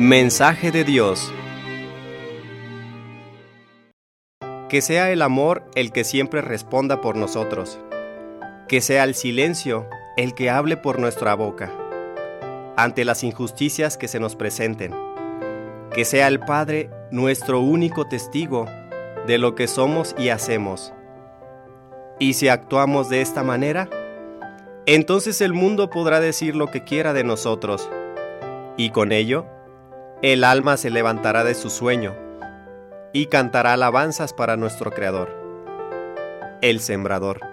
Mensaje de Dios. Que sea el amor el que siempre responda por nosotros. Que sea el silencio el que hable por nuestra boca. Ante las injusticias que se nos presenten. Que sea el Padre nuestro único testigo de lo que somos y hacemos. Y si actuamos de esta manera, entonces el mundo podrá decir lo que quiera de nosotros. Y con ello, el alma se levantará de su sueño y cantará alabanzas para nuestro Creador, el Sembrador.